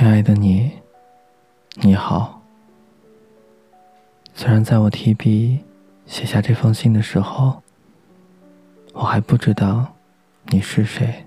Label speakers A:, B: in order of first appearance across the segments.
A: 亲爱的你，你好。虽然在我提笔写下这封信的时候，我还不知道你是谁，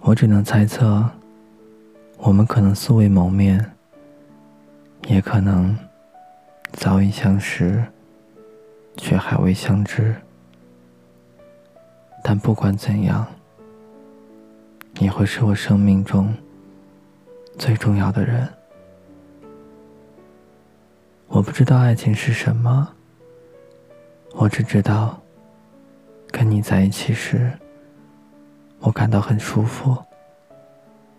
A: 我只能猜测，我们可能素未谋面，也可能早已相识，却还未相知。但不管怎样，你会是我生命中。最重要的人，我不知道爱情是什么，我只知道，跟你在一起时，我感到很舒服，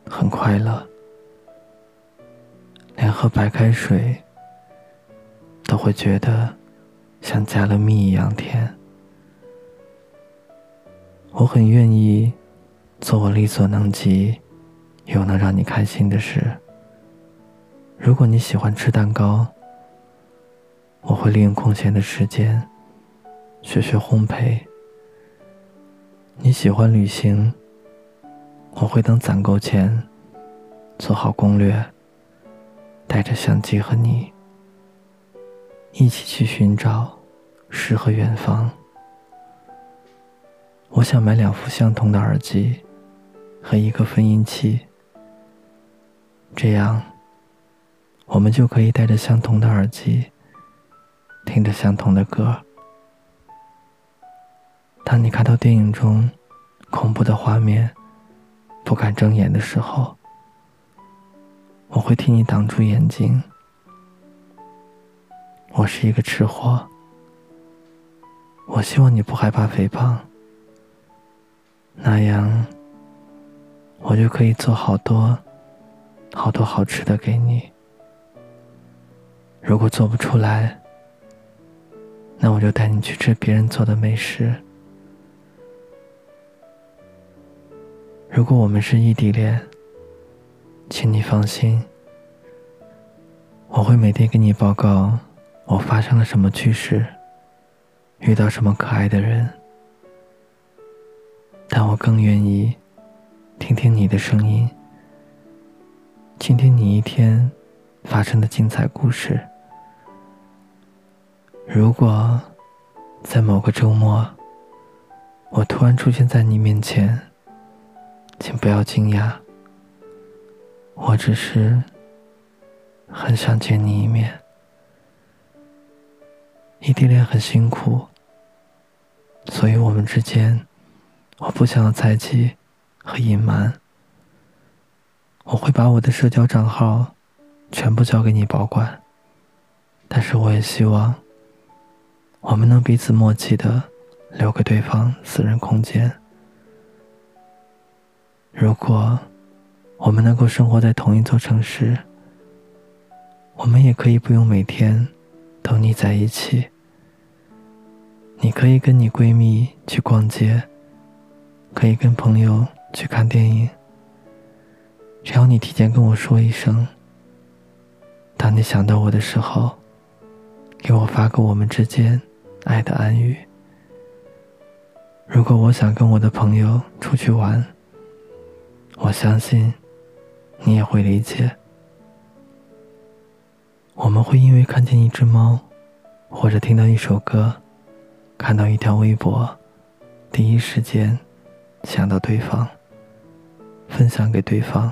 A: 很快乐，连喝白开水都会觉得像加了蜜一样甜。我很愿意做我力所能及。又能让你开心的事。如果你喜欢吃蛋糕，我会利用空闲的时间学学烘焙。你喜欢旅行，我会等攒够钱，做好攻略，带着相机和你一起去寻找诗和远方。我想买两副相同的耳机和一个分音器。这样，我们就可以戴着相同的耳机，听着相同的歌。当你看到电影中恐怖的画面，不敢睁眼的时候，我会替你挡住眼睛。我是一个吃货，我希望你不害怕肥胖，那样我就可以做好多。好多好吃的给你。如果做不出来，那我就带你去吃别人做的美食。如果我们是异地恋，请你放心，我会每天给你报告我发生了什么趣事，遇到什么可爱的人。但我更愿意听听你的声音。倾听你一天发生的精彩故事。如果在某个周末，我突然出现在你面前，请不要惊讶，我只是很想见你一面。异地恋很辛苦，所以我们之间，我不想要猜忌和隐瞒。我会把我的社交账号全部交给你保管，但是我也希望我们能彼此默契的留给对方私人空间。如果我们能够生活在同一座城市，我们也可以不用每天都腻在一起。你可以跟你闺蜜去逛街，可以跟朋友去看电影。只要你提前跟我说一声，当你想到我的时候，给我发个我们之间爱的暗语。如果我想跟我的朋友出去玩，我相信你也会理解。我们会因为看见一只猫，或者听到一首歌，看到一条微博，第一时间想到对方，分享给对方。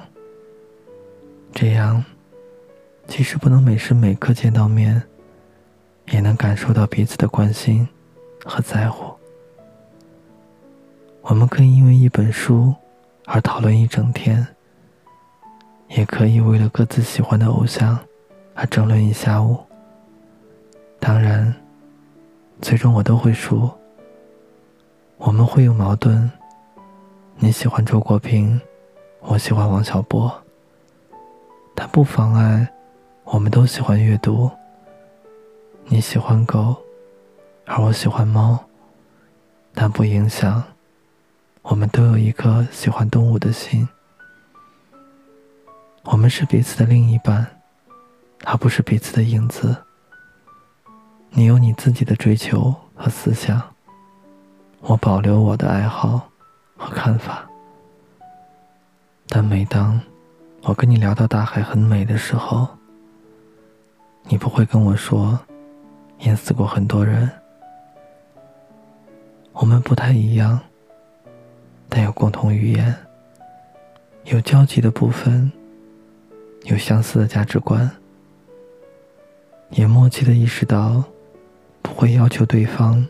A: 这样，即使不能每时每刻见到面，也能感受到彼此的关心和在乎。我们可以因为一本书而讨论一整天，也可以为了各自喜欢的偶像而争论一下午。当然，最终我都会输。我们会有矛盾，你喜欢周国平，我喜欢王小波。但不妨碍，我们都喜欢阅读。你喜欢狗，而我喜欢猫。但不影响，我们都有一颗喜欢动物的心。我们是彼此的另一半，而不是彼此的影子。你有你自己的追求和思想，我保留我的爱好和看法。但每当……我跟你聊到大海很美的时候，你不会跟我说淹死过很多人。我们不太一样，但有共同语言，有交集的部分，有相似的价值观，也默契的意识到不会要求对方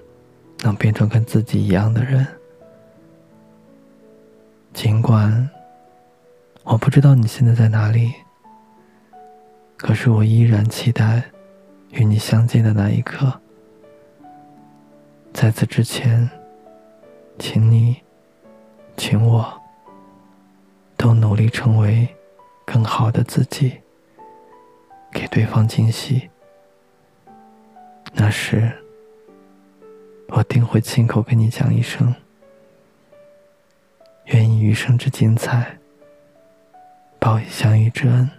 A: 能变成跟自己一样的人。尽管不知道你现在在哪里，可是我依然期待与你相见的那一刻。在此之前，请你，请我，都努力成为更好的自己，给对方惊喜。那时，我定会亲口跟你讲一声。愿以余生之精彩，报以相遇之恩。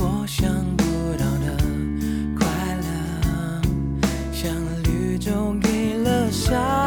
B: 我想不到的快乐像绿洲给了沙